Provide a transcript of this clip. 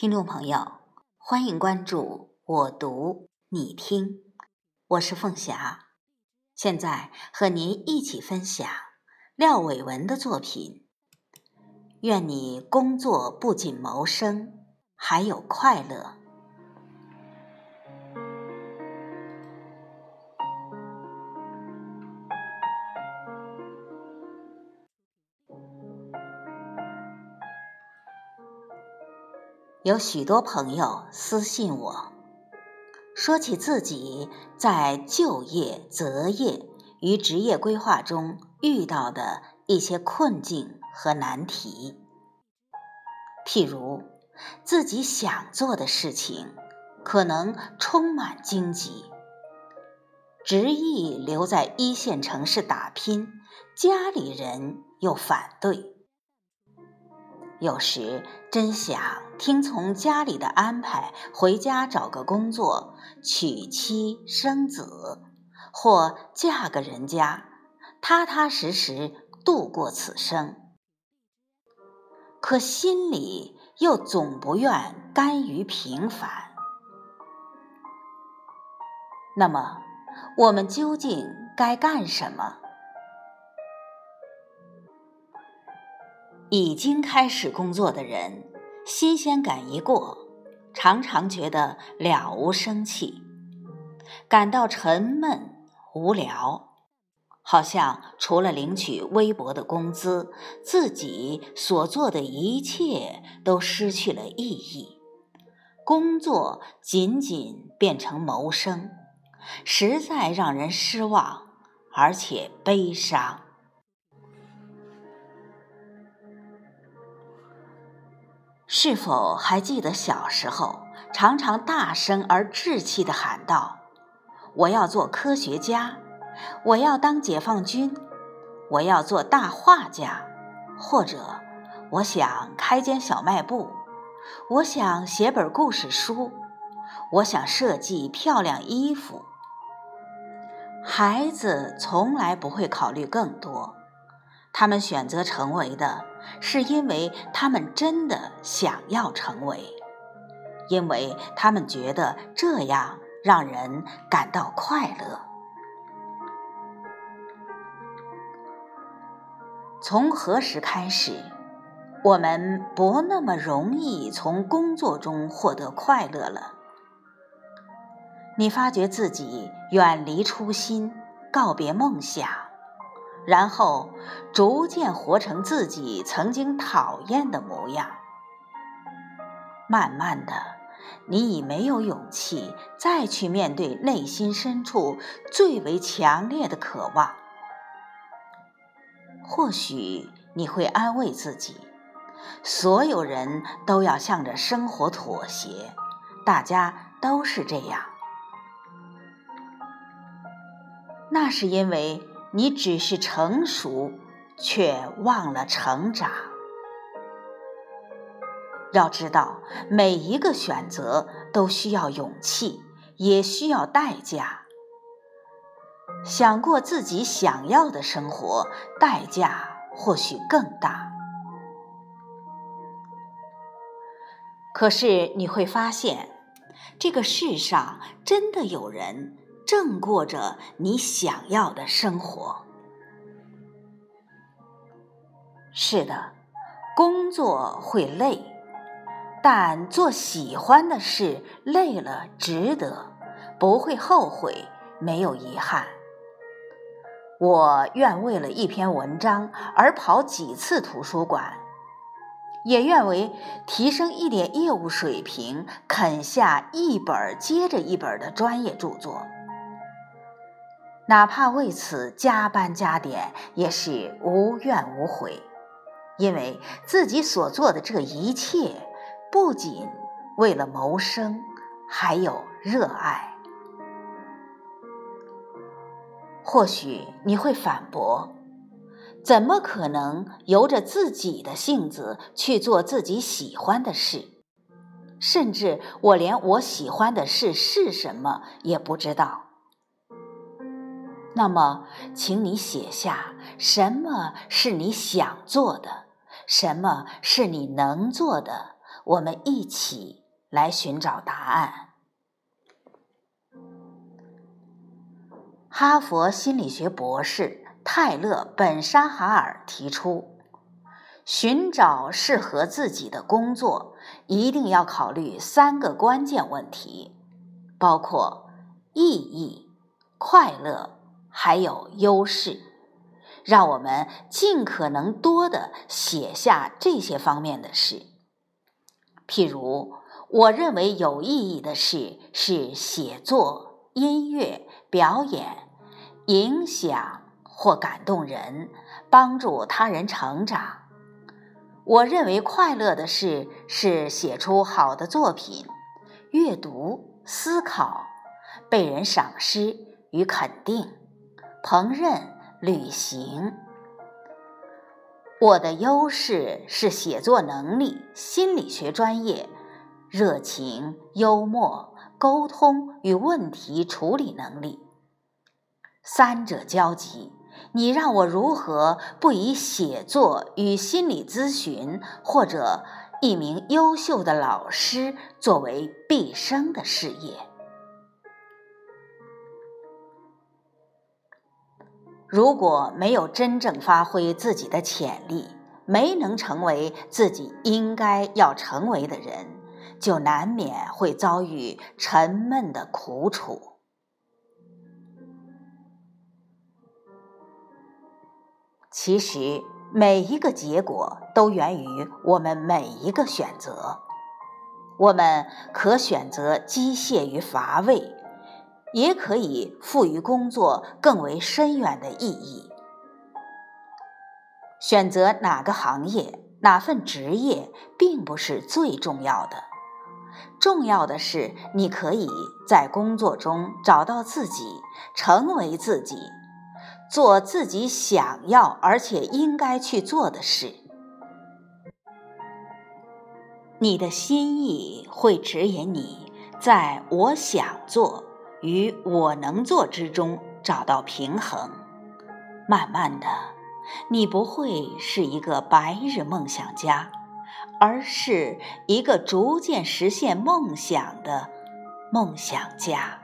听众朋友，欢迎关注我读你听，我是凤霞，现在和您一起分享廖伟文的作品。愿你工作不仅谋生，还有快乐。有许多朋友私信我，说起自己在就业、择业与职业规划中遇到的一些困境和难题。譬如，自己想做的事情可能充满荆棘，执意留在一线城市打拼，家里人又反对。有时真想听从家里的安排，回家找个工作，娶妻生子，或嫁个人家，踏踏实实度过此生。可心里又总不愿甘于平凡。那么，我们究竟该干什么？已经开始工作的人，新鲜感一过，常常觉得了无生气，感到沉闷无聊，好像除了领取微薄的工资，自己所做的一切都失去了意义，工作仅仅变成谋生，实在让人失望，而且悲伤。是否还记得小时候常常大声而稚气地喊道：“我要做科学家，我要当解放军，我要做大画家，或者我想开间小卖部，我想写本故事书，我想设计漂亮衣服。”孩子从来不会考虑更多，他们选择成为的。是因为他们真的想要成为，因为他们觉得这样让人感到快乐。从何时开始，我们不那么容易从工作中获得快乐了？你发觉自己远离初心，告别梦想。然后逐渐活成自己曾经讨厌的模样。慢慢的，你已没有勇气再去面对内心深处最为强烈的渴望。或许你会安慰自己：所有人都要向着生活妥协，大家都是这样。那是因为。你只是成熟，却忘了成长。要知道，每一个选择都需要勇气，也需要代价。想过自己想要的生活，代价或许更大。可是你会发现，这个世上真的有人。正过着你想要的生活。是的，工作会累，但做喜欢的事，累了值得，不会后悔，没有遗憾。我愿为了一篇文章而跑几次图书馆，也愿为提升一点业务水平，啃下一本接着一本的专业著作。哪怕为此加班加点，也是无怨无悔，因为自己所做的这一切，不仅为了谋生，还有热爱。或许你会反驳：怎么可能由着自己的性子去做自己喜欢的事？甚至我连我喜欢的事是什么也不知道。那么，请你写下什么是你想做的，什么是你能做的，我们一起来寻找答案。哈佛心理学博士泰勒·本沙哈尔提出，寻找适合自己的工作，一定要考虑三个关键问题，包括意义、快乐，还有优势。让我们尽可能多的写下这些方面的事。譬如，我认为有意义的事是写作、音乐、表演。影响或感动人，帮助他人成长。我认为快乐的事是写出好的作品、阅读、思考、被人赏识与肯定、烹饪、旅行。我的优势是写作能力、心理学专业、热情、幽默、沟通与问题处理能力。三者交集，你让我如何不以写作与心理咨询，或者一名优秀的老师作为毕生的事业？如果没有真正发挥自己的潜力，没能成为自己应该要成为的人，就难免会遭遇沉闷的苦楚。其实，每一个结果都源于我们每一个选择。我们可选择机械与乏味，也可以赋予工作更为深远的意义。选择哪个行业、哪份职业，并不是最重要的。重要的是，你可以在工作中找到自己，成为自己。做自己想要而且应该去做的事，你的心意会指引你在我想做与我能做之中找到平衡。慢慢的，你不会是一个白日梦想家，而是一个逐渐实现梦想的梦想家。